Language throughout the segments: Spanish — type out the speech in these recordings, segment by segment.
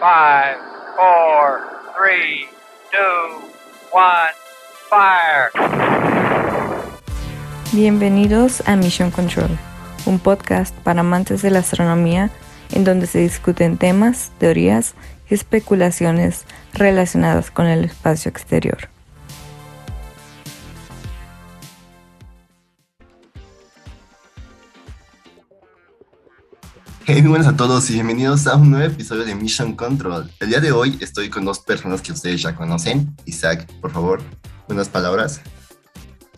5, 4, 3, 2, 1, fire. Bienvenidos a Mission Control, un podcast para amantes de la astronomía en donde se discuten temas, teorías y especulaciones relacionadas con el espacio exterior. Hey, muy buenas a todos y bienvenidos a un nuevo episodio de Mission Control. El día de hoy estoy con dos personas que ustedes ya conocen. Isaac, por favor, unas palabras.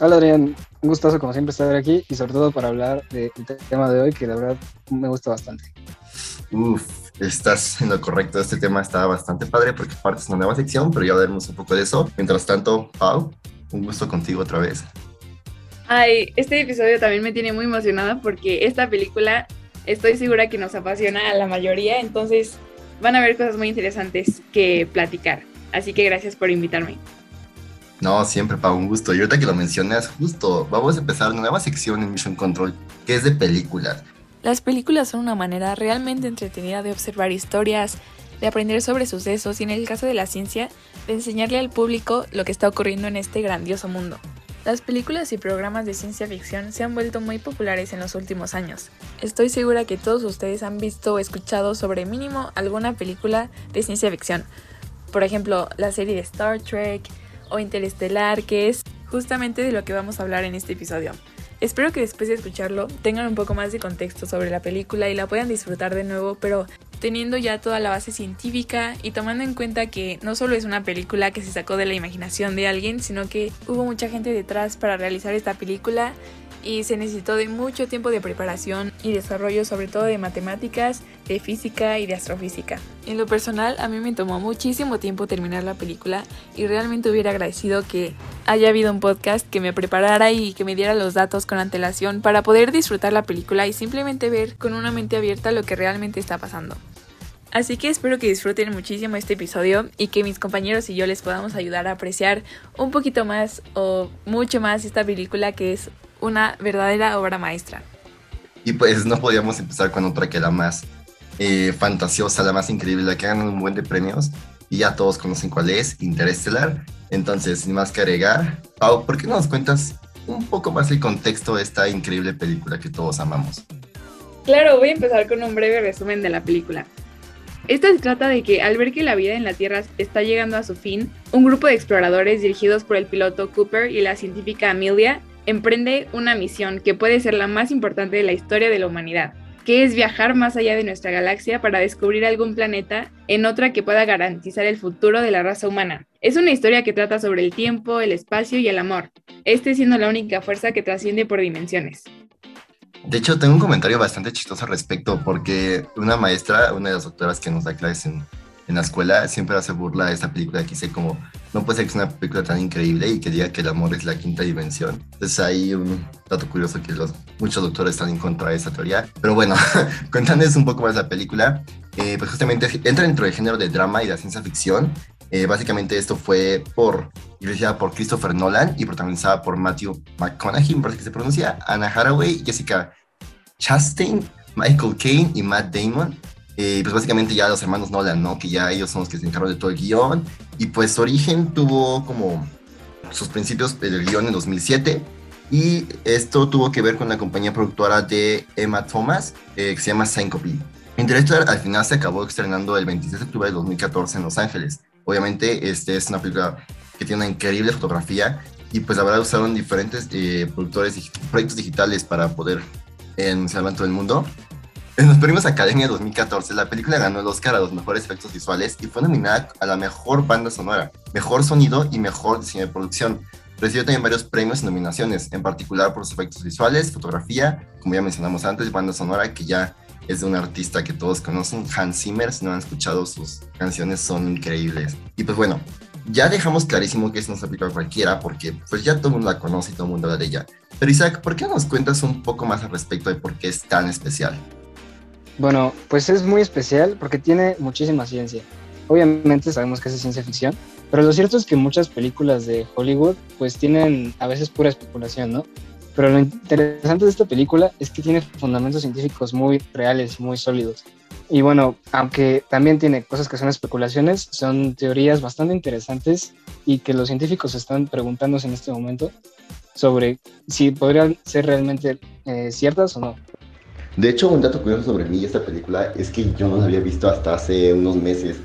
Hola Adrián, un gustazo como siempre estar aquí y sobre todo para hablar del tema de hoy que la verdad me gusta bastante. Uf, estás en lo correcto, este tema está bastante padre porque parte es una nueva sección, pero ya hablaremos un poco de eso. Mientras tanto, Pau, un gusto contigo otra vez. Ay, este episodio también me tiene muy emocionada porque esta película estoy segura que nos apasiona a la mayoría, entonces van a haber cosas muy interesantes que platicar. Así que gracias por invitarme. No, siempre, Pau, un gusto. Y ahorita que lo mencionas, justo, vamos a empezar una nueva sección en Mission Control, que es de películas. Las películas son una manera realmente entretenida de observar historias, de aprender sobre sucesos y en el caso de la ciencia, de enseñarle al público lo que está ocurriendo en este grandioso mundo. Las películas y programas de ciencia ficción se han vuelto muy populares en los últimos años. Estoy segura que todos ustedes han visto o escuchado sobre mínimo alguna película de ciencia ficción. Por ejemplo, la serie de Star Trek o Interestelar, que es justamente de lo que vamos a hablar en este episodio. Espero que después de escucharlo tengan un poco más de contexto sobre la película y la puedan disfrutar de nuevo, pero teniendo ya toda la base científica y tomando en cuenta que no solo es una película que se sacó de la imaginación de alguien, sino que hubo mucha gente detrás para realizar esta película y se necesitó de mucho tiempo de preparación y desarrollo, sobre todo de matemáticas, de física y de astrofísica. En lo personal, a mí me tomó muchísimo tiempo terminar la película y realmente hubiera agradecido que haya habido un podcast que me preparara y que me diera los datos con antelación para poder disfrutar la película y simplemente ver con una mente abierta lo que realmente está pasando. Así que espero que disfruten muchísimo este episodio y que mis compañeros y yo les podamos ayudar a apreciar un poquito más o mucho más esta película que es una verdadera obra maestra. Y pues no podíamos empezar con otra que la más eh, fantasiosa, la más increíble, la que ganan un buen de premios. Y ya todos conocen cuál es, Interestelar. Entonces, sin más que agregar, Pau, ¿por qué no nos cuentas un poco más el contexto de esta increíble película que todos amamos? Claro, voy a empezar con un breve resumen de la película. Esta se trata de que al ver que la vida en la Tierra está llegando a su fin, un grupo de exploradores dirigidos por el piloto Cooper y la científica Amelia emprende una misión que puede ser la más importante de la historia de la humanidad, que es viajar más allá de nuestra galaxia para descubrir algún planeta en otra que pueda garantizar el futuro de la raza humana. Es una historia que trata sobre el tiempo, el espacio y el amor, este siendo la única fuerza que trasciende por dimensiones. De hecho, tengo un comentario bastante chistoso al respecto, porque una maestra, una de las doctoras que nos da clases en, en la escuela, siempre hace burla de esta película que dice como, no puede ser que sea una película tan increíble y que diga que el amor es la quinta dimensión. Entonces hay un dato curioso que los, muchos doctores están en contra de esa teoría. Pero bueno, contándoles un poco más la película, eh, pues justamente entra dentro del género de drama y de ciencia ficción. Eh, básicamente esto fue por, dirigida por Christopher Nolan y protagonizada por Matthew McConaughey, me parece que se pronuncia, Anna Haraway, Jessica Chastain, Michael Caine y Matt Damon. Eh, pues básicamente ya los hermanos Nolan, ¿no? Que ya ellos son los que se encargan de todo el guion. Y pues origen tuvo como sus principios del guion en 2007. Y esto tuvo que ver con la compañía productora de Emma Thomas, eh, que se llama Syncope. Interstellar al final se acabó estrenando el 26 de octubre de 2014 en Los Ángeles. Obviamente, este es una película que tiene una increíble fotografía y pues la verdad usaron diferentes eh, productores, proyectos digitales para poder anunciarlo en todo el mundo. En los premios Academia 2014, la película ganó el Oscar a los mejores efectos visuales y fue nominada a la mejor banda sonora, mejor sonido y mejor diseño de producción. Recibió también varios premios y nominaciones, en particular por sus efectos visuales, fotografía, como ya mencionamos antes, banda sonora, que ya es de un artista que todos conocen, Hans Zimmer, si no han escuchado sus canciones son increíbles. Y pues bueno, ya dejamos clarísimo que es aplica a cualquiera, porque pues ya todo el mundo la conoce y todo el mundo habla de ella. Pero Isaac, ¿por qué no nos cuentas un poco más al respecto de por qué es tan especial? Bueno, pues es muy especial porque tiene muchísima ciencia. Obviamente sabemos que es ciencia ficción, pero lo cierto es que muchas películas de Hollywood pues tienen a veces pura especulación, ¿no? Pero lo interesante de esta película es que tiene fundamentos científicos muy reales muy sólidos. Y bueno, aunque también tiene cosas que son especulaciones, son teorías bastante interesantes y que los científicos están preguntándose en este momento sobre si podrían ser realmente eh, ciertas o no. De hecho, un dato curioso sobre mí y esta película es que yo no la había visto hasta hace unos meses.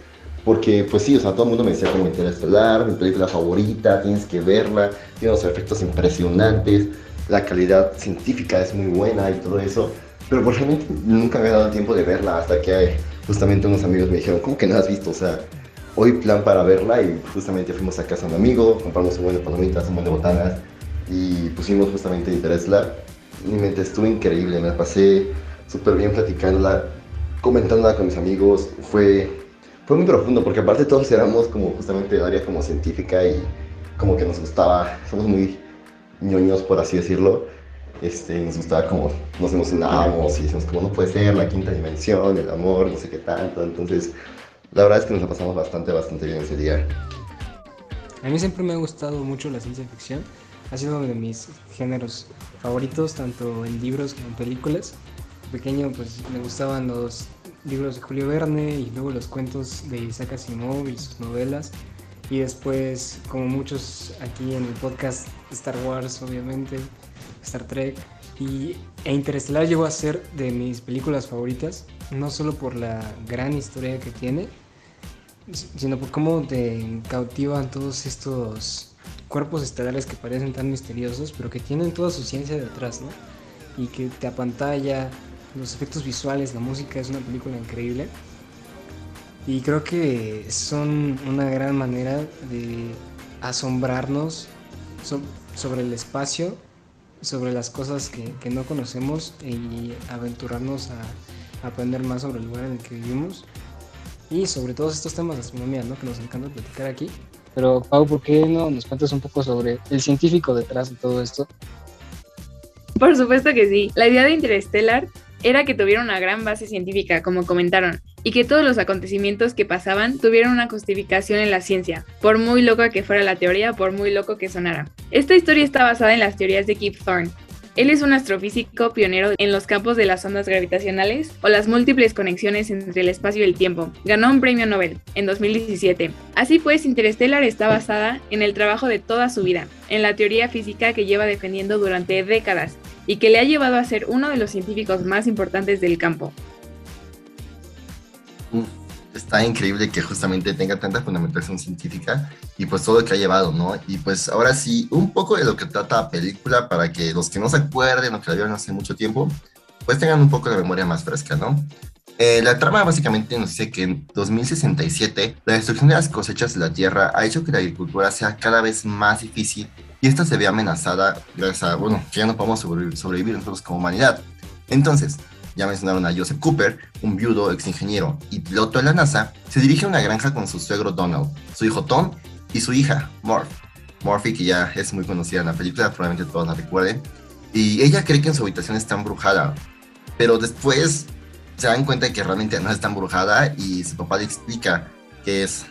Porque, pues sí, o sea, todo el mundo me decía como Interestelar, mi película favorita, tienes que verla, tiene unos efectos impresionantes, la calidad científica es muy buena y todo eso. Pero por realmente nunca me había dado tiempo de verla hasta que justamente unos amigos me dijeron, ¿cómo que no has visto? O sea, hoy plan para verla y justamente fuimos a casa de un amigo, compramos un buen de palomitas, un buen de botanas y pusimos justamente Interestelar mi mente estuvo increíble, me pasé súper bien platicándola, comentándola con mis amigos, fue, fue muy profundo porque aparte todos éramos como justamente de área como científica y como que nos gustaba, somos muy ñoños por así decirlo, este, nos gustaba como, nos emocionábamos y decíamos como no puede ser la quinta dimensión, el amor, no sé qué tanto, entonces la verdad es que nos la pasamos bastante, bastante bien ese día. A mí siempre me ha gustado mucho la ciencia ficción ha sido uno de mis géneros favoritos, tanto en libros como en películas. Pequeño pues me gustaban los libros de Julio Verne y luego los cuentos de Isaac Asimov y sus novelas. Y después, como muchos aquí en el podcast, Star Wars obviamente, Star Trek. Y, e Interestelar llegó a ser de mis películas favoritas, no solo por la gran historia que tiene, sino por cómo te cautivan todos estos cuerpos estelares que parecen tan misteriosos, pero que tienen toda su ciencia detrás, ¿no? Y que te apantalla, los efectos visuales, la música, es una película increíble. Y creo que son una gran manera de asombrarnos sobre el espacio, sobre las cosas que, no conocemos y aventurarnos a, aprender más sobre el lugar en el que vivimos y sobre todos estos temas de astronomía, ¿no? Que nos encanta platicar aquí. Pero Pau, ¿por qué no nos cuentas un poco sobre el científico detrás de todo esto? Por supuesto que sí. La idea de Interstellar era que tuviera una gran base científica, como comentaron, y que todos los acontecimientos que pasaban tuvieran una justificación en la ciencia, por muy loca que fuera la teoría, por muy loco que sonara. Esta historia está basada en las teorías de Kip Thorne, él es un astrofísico pionero en los campos de las ondas gravitacionales o las múltiples conexiones entre el espacio y el tiempo. Ganó un premio Nobel en 2017. Así pues, Interstellar está basada en el trabajo de toda su vida, en la teoría física que lleva defendiendo durante décadas y que le ha llevado a ser uno de los científicos más importantes del campo está increíble que justamente tenga tanta fundamentación científica y pues todo lo que ha llevado, ¿no? Y pues ahora sí, un poco de lo que trata la película para que los que no se acuerden o que la vieron hace mucho tiempo, pues tengan un poco de memoria más fresca, ¿no? Eh, la trama básicamente nos dice que en 2067 la destrucción de las cosechas de la tierra ha hecho que la agricultura sea cada vez más difícil y esta se ve amenazada gracias a, bueno, que ya no podemos sobrevivir nosotros como humanidad. Entonces, ya mencionaron a Joseph Cooper, un viudo ex ingeniero y piloto de la NASA, se dirige a una granja con su suegro Donald, su hijo Tom y su hija, Morph. Morphy, que ya es muy conocida en la película, probablemente todos la recuerden. Y ella cree que en su habitación está embrujada, pero después se dan cuenta de que realmente no está embrujada y su papá le explica que es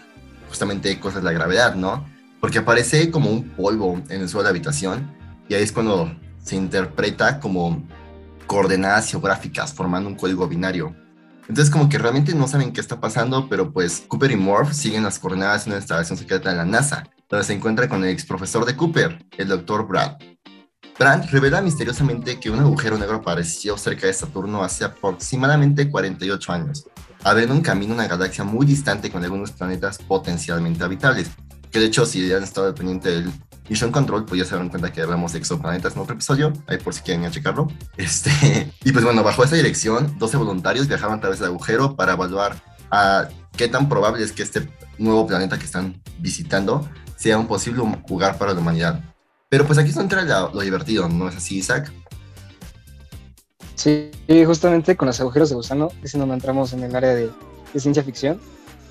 justamente cosas de la gravedad, ¿no? Porque aparece como un polvo en el suelo de la habitación y ahí es cuando se interpreta como coordenadas geográficas formando un código binario. Entonces como que realmente no saben qué está pasando, pero pues Cooper y Morph siguen las coordenadas en una instalación secreta de la NASA, donde se encuentra con el ex profesor de Cooper, el Dr. Brad. Brad revela misteriosamente que un agujero negro apareció cerca de Saturno hace aproximadamente 48 años, abriendo un camino a una galaxia muy distante con algunos planetas potencialmente habitables, que de hecho si han estado pendiente del Mission Control, pues ya se dan cuenta que hablamos de exoplanetas en otro episodio, ahí por si quieren ir checarlo. Este, y pues bueno, bajo esa dirección, 12 voluntarios viajaban a través del agujero para evaluar qué tan probable es que este nuevo planeta que están visitando sea un posible lugar para la humanidad. Pero pues aquí es entra lo, divertido, ¿no es así, Isaac? Sí, justamente con los agujeros de gusano es donde entramos en el área de ciencia ficción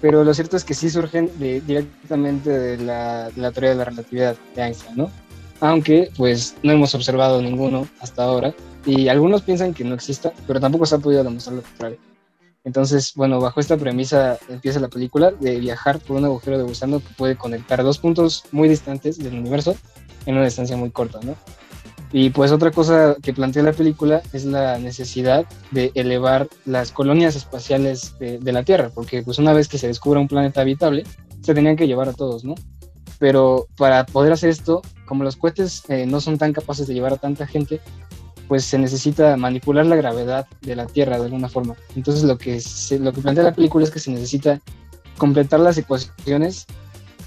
pero lo cierto es que sí surgen directamente de la, teoría de la relatividad de Einstein, ¿no? Aunque pues no hemos observado ninguno hasta ahora y algunos piensan que no exista, pero tampoco se ha podido demostrar lo contrario. Entonces, bueno, bajo esta premisa empieza la película de viajar por un agujero de gusano que puede conectar dos puntos muy distantes del universo en una distancia muy corta, ¿no? Y pues otra cosa que plantea la película es la necesidad de elevar las colonias espaciales de, la Tierra, porque pues una vez que se descubra un planeta habitable, se tenían que llevar a todos, ¿no? Pero para poder hacer esto, como los cohetes eh, no son tan capaces de llevar a tanta gente, pues se necesita manipular la gravedad de la Tierra de alguna forma. Entonces lo que, lo que plantea la película es que se necesita completar las ecuaciones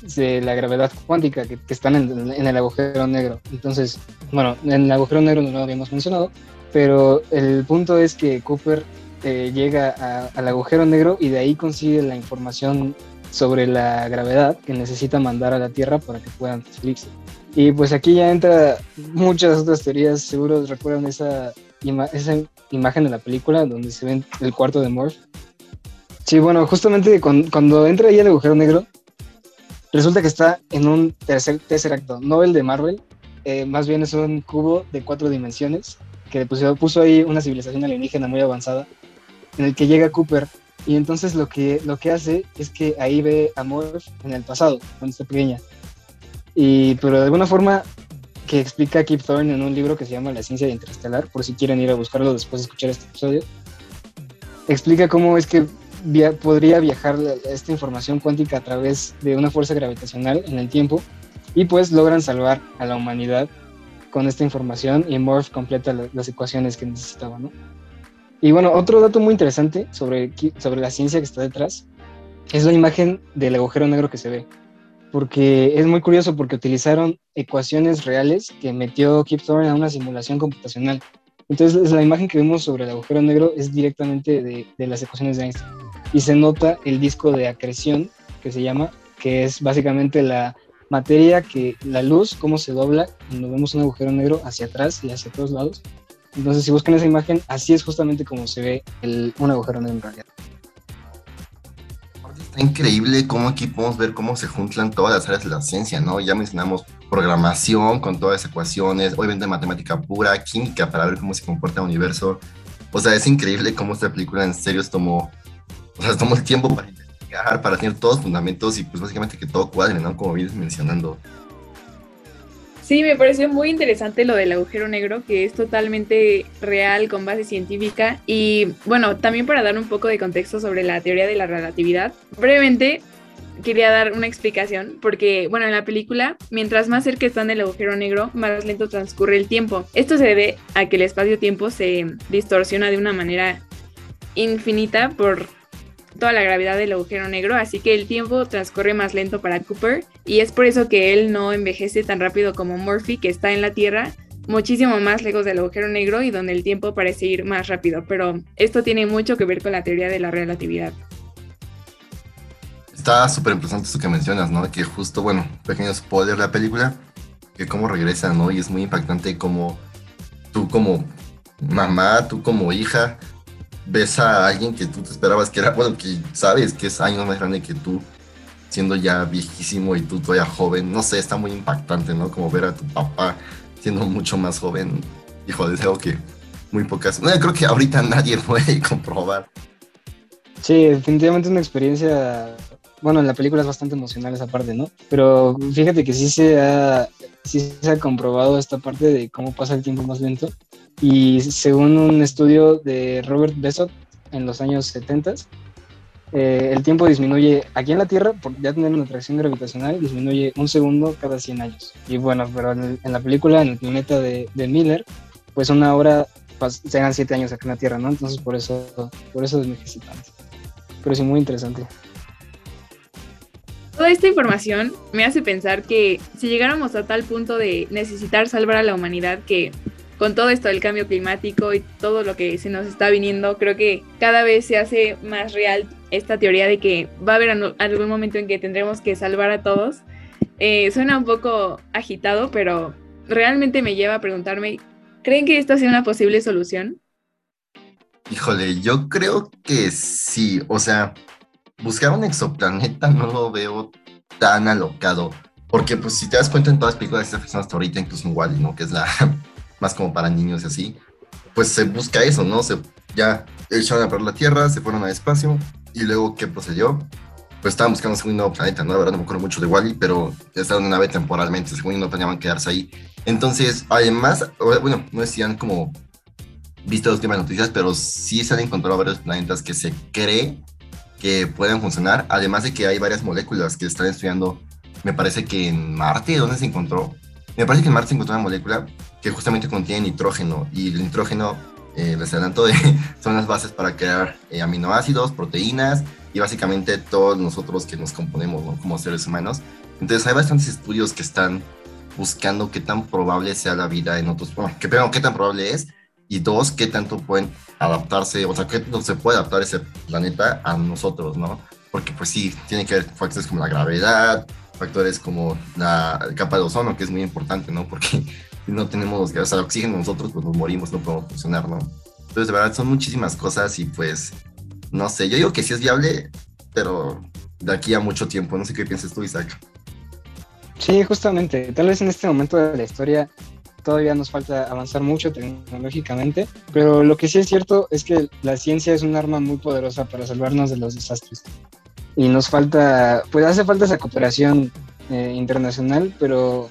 de la gravedad cuántica que, que están en, en, el agujero negro. Entonces, bueno, en el agujero negro no lo habíamos mencionado, pero el punto es que Cooper eh, llega a, al agujero negro y de ahí consigue la información sobre la gravedad que necesita mandar a la Tierra para que puedan transferirse. Y pues aquí ya entra muchas otras teorías, seguro recuerdan esa, ima esa imagen de la película donde se ve el cuarto de Morph. Sí, bueno, justamente cuando, cuando entra ahí el agujero negro, resulta que está en un tercer, tercer acto, no el de Marvel, eh, más bien es un cubo de cuatro dimensiones que puso, puso ahí una civilización alienígena muy avanzada, en el que llega Cooper y entonces lo que, lo que hace es que ahí ve a Morph en el pasado, cuando está pequeña. Y, pero de alguna forma que explica Kip Thorne en un libro que se llama La ciencia de interestelar, por si quieren ir a buscarlo después de escuchar este episodio, explica cómo es que via podría viajar esta información cuántica a través de una fuerza gravitacional en el tiempo y pues logran salvar a la humanidad con esta información y Morph completa la, las ecuaciones que necesitaba, ¿no? Y bueno, otro dato muy interesante sobre, sobre la ciencia que está detrás es la imagen del agujero negro que se ve. Porque es muy curioso porque utilizaron ecuaciones reales que metió Kip Thorne a una simulación computacional. Entonces la imagen que vemos sobre el agujero negro es directamente de las ecuaciones de Einstein. Y se nota el disco de acreción que se llama, que es básicamente la materia que la luz, cómo se dobla cuando vemos un agujero negro hacia atrás y hacia todos lados. Entonces, si buscan esa imagen, así es justamente como se ve el, un agujero negro en realidad. Está increíble cómo aquí podemos ver cómo se juntan todas las áreas de la ciencia, ¿no? Ya mencionamos programación con todas las ecuaciones, obviamente matemática pura, química para ver cómo se comporta el universo. O sea, es increíble cómo esta película en serio tomó, o sea, tomó el tiempo para investigar, para tener todos los fundamentos y pues básicamente que todo cuadre, ¿no? Como vienes mencionando. Sí, me pareció muy interesante lo del agujero negro, que es totalmente real, con base científica. Y bueno, también para dar un poco de contexto sobre la teoría de la relatividad, brevemente quería dar una explicación, porque bueno, en la película, mientras más cerca están del agujero negro, más lento transcurre el tiempo. Esto se debe a que el espacio-tiempo se distorsiona de una manera infinita por toda la gravedad del agujero negro, así que el tiempo transcurre más lento para Cooper y es por eso que él no envejece tan rápido como Murphy, que está en la Tierra, muchísimo más lejos del agujero negro y donde el tiempo parece ir más rápido, pero esto tiene mucho que ver con la teoría de la relatividad. Está súper interesante eso que mencionas, ¿no? Que justo, bueno, pequeño spoiler de la película, que cómo regresa, ¿no? Y es muy impactante como tú como mamá, tú como hija, ves a alguien que tú te esperabas que era, bueno, que sabes que es años más grande que tú, siendo ya viejísimo y tú todavía joven, no sé, está muy impactante, ¿no? Como ver a tu papá siendo mucho más joven, hijo, es algo que muy pocas, no, creo que ahorita nadie puede comprobar. Sí, definitivamente es una experiencia, bueno, en la película es bastante emocional esa parte, ¿no? Pero fíjate que sí se sí se ha comprobado esta parte de cómo pasa el tiempo más lento y según un estudio de Robert Besot en los años 70, eh, el tiempo disminuye aquí en la Tierra, por ya tener una atracción gravitacional, disminuye un segundo cada 100 años. Y bueno, pero en, la película, en el planeta de, de Miller, pues una hora serán 7 años aquí en la Tierra, ¿no? Entonces por eso, por eso es. Pero sí, muy interesante. Toda esta información me hace pensar que si llegáramos a tal punto de necesitar salvar a la humanidad que con todo esto del cambio climático y todo lo que se nos está viniendo, creo que cada vez se hace más real esta teoría de que va a haber algún momento en que tendremos que salvar a todos. Eh, suena un poco agitado, pero realmente me lleva a preguntarme, ¿creen que esta sea una posible solución? Híjole, yo creo que sí. O sea, buscar un exoplaneta no lo veo tan alocado. Porque, pues, si te das cuenta en todas las películas que se hasta ahorita, incluso en Wally, ¿no? Que es la más como para niños y así, pues se busca eso, ¿no? Se, ya echaron a perder la Tierra, se fueron al espacio y luego, ¿qué procedió? pues estaban buscando un nuevo planeta, ¿no? La verdad no me acuerdo mucho de Wally, pero estaban en una nave temporalmente, según no planeaban quedarse ahí. Entonces, además, bueno, no decían como visto las últimas noticias, pero sí se han encontrado varios planetas que se cree que pueden funcionar, además de que hay varias moléculas que están estudiando, me parece que en Marte, ¿dónde se encontró? Me parece que en Marte se encontró una molécula que justamente contiene nitrógeno, y el nitrógeno, eh, les adelanto, de, son las bases para crear eh, aminoácidos, proteínas, y básicamente todos nosotros que nos componemos ¿no? como seres humanos. Entonces hay bastantes estudios que están buscando qué tan probable sea la vida en otros, bueno, que primero qué tan probable es, y dos, qué tanto pueden adaptarse, o sea, qué tanto se puede adaptar ese planeta a nosotros, ¿no? Porque pues sí, tiene que haber factores como la gravedad, factores como la capa de ozono, que es muy importante, ¿no? Porque no tenemos o sea, oxígeno nosotros, pues nos morimos, no podemos funcionar, ¿no? Entonces, de verdad, son muchísimas cosas y pues, no sé, yo digo que sí es viable, pero de aquí a mucho tiempo, no sé qué piensas tú, Isaac. Sí, justamente, tal vez en este momento de la historia todavía nos falta avanzar mucho tecnológicamente, pero lo que sí es cierto es que la ciencia es un arma muy poderosa para salvarnos de los desastres. Y nos falta, pues hace falta esa cooperación eh, internacional, pero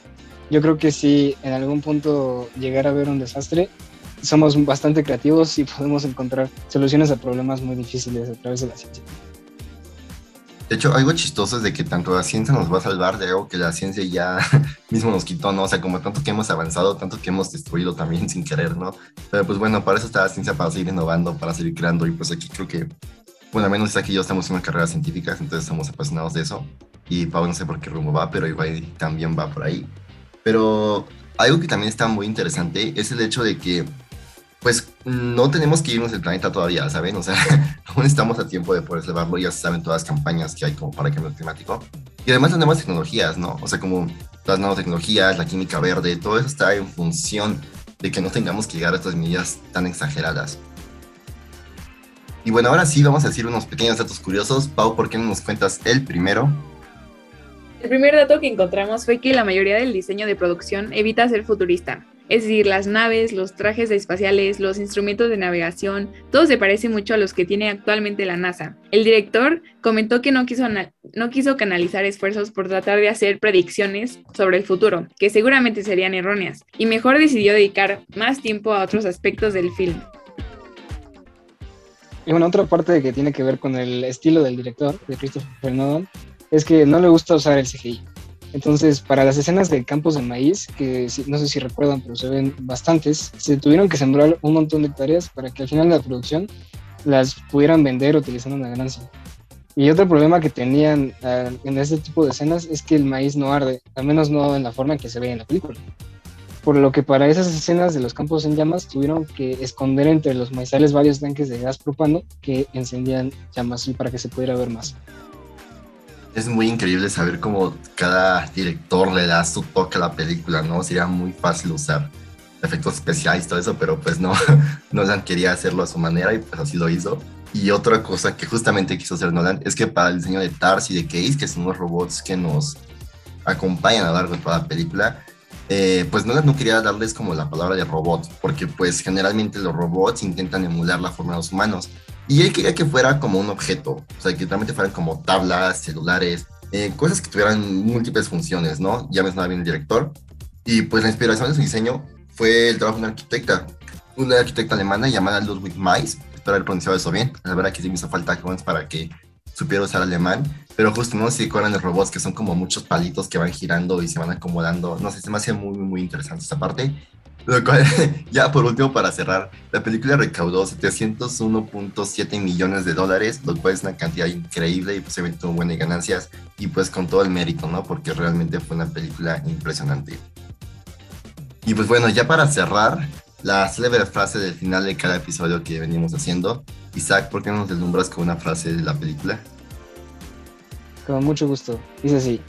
yo creo que si en algún punto llegar a ver un desastre, somos bastante creativos y podemos encontrar soluciones a problemas muy difíciles a través de la ciencia. De hecho, algo chistoso es de que tanto la ciencia nos va a salvar de algo que la ciencia ya mismo nos quitó, ¿no? O sea, como tanto que hemos avanzado, tanto que hemos destruido también sin querer, ¿no? Pero pues bueno, para eso está la ciencia, para seguir innovando, para seguir creando. Y pues aquí creo que, bueno, al menos aquí yo estamos en una carrera científica, entonces estamos apasionados de eso. Y Pau no sé por qué rumbo va, pero igual también va por ahí. Pero algo que también está muy interesante es el hecho de que pues no tenemos que irnos del planeta todavía, ¿saben? O sea, aún estamos a tiempo de poder salvarlo, ya saben todas las campañas que hay como para el cambio climático. Y además las nuevas tecnologías, ¿no? O sea, como las nanotecnologías, la química verde, todo eso está en función de que no tengamos que llegar a estas medidas tan exageradas. Y bueno, ahora sí vamos a decir unos pequeños datos curiosos. Pau, ¿por qué no nos cuentas el primero? El primer dato que encontramos fue que la mayoría del diseño de producción evita ser futurista. Es decir, las naves, los trajes espaciales, los instrumentos de navegación, todo se parece mucho a los que tiene actualmente la NASA. El director comentó que no quiso, canalizar esfuerzos por tratar de hacer predicciones sobre el futuro, que seguramente serían erróneas, y mejor decidió dedicar más tiempo a otros aspectos del film. Y bueno, otra parte que tiene que ver con el estilo del director, de Christopher Nolan, es que no le gusta usar el CGI. Entonces, para las escenas de campos de maíz, que no sé si recuerdan, pero se ven bastantes, se tuvieron que sembrar un montón de hectáreas para que al final de la producción las pudieran vender utilizando una ganancia. Y otro problema que tenían ah, en este tipo de escenas es que el maíz no arde, al menos no en la forma que se ve en la película. Por lo que para esas escenas de los campos en llamas tuvieron que esconder entre los maizales varios tanques de gas propano que encendían llamas y para que se pudiera ver más es muy increíble saber cómo cada director le da su toque a la película, ¿no? Sería muy fácil usar efectos especiales y todo eso, pero pues no, Nolan quería hacerlo a su manera y pues así lo hizo. Y otra cosa que justamente quiso hacer Nolan es que para el diseño de Tars y de Case, que son los robots que nos acompañan a lo largo de toda la película, eh, pues Nolan no quería darles como la palabra de robot, porque pues generalmente los robots intentan emular la forma de los humanos. Y él quería que fuera como un objeto, o sea, que realmente fueran como tablas, celulares, eh, cosas que tuvieran múltiples funciones, ¿no? Ya me sonaba bien el director. Y pues la inspiración de su diseño fue el trabajo de una arquitecta, una arquitecta alemana llamada Ludwig Mies, espero haber pronunciado eso bien, la verdad que sí me hizo falta para que supiera usar alemán, pero justo no sé si recuerdan los robots que son como muchos palitos que van girando y se van acomodando, no sé, se me hace muy, muy interesante esta parte lo cual, ya por último, para cerrar, la película recaudó 701.7 millones de dólares, lo cual es una cantidad increíble y pues se tuvo buenas ganancias y pues con todo el mérito, ¿no? Porque realmente fue una película impresionante. Y pues bueno, ya para cerrar, la célebre frase del final de cada episodio que venimos haciendo. Isaac, ¿por qué no nos deslumbras con una frase de la película? Con mucho gusto. Dice así,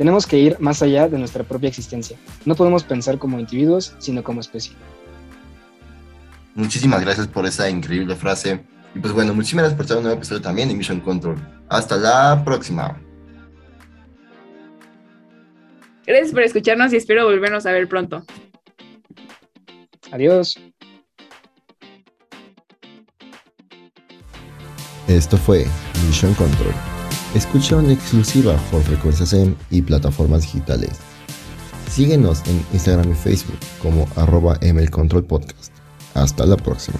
tenemos que ir más allá de nuestra propia existencia. No podemos pensar como individuos, sino como especie. Muchísimas gracias por esa increíble frase. Y pues bueno, muchísimas gracias por estar en un nuevo episodio también de Mission Control. Hasta la próxima. Gracias por escucharnos y espero volvernos a ver pronto. Adiós. Esto fue Mission Control Escucha una exclusiva por Frecuencias M y plataformas digitales. Síguenos en Instagram y Facebook como arroba mlcontrolpodcast. Hasta la próxima.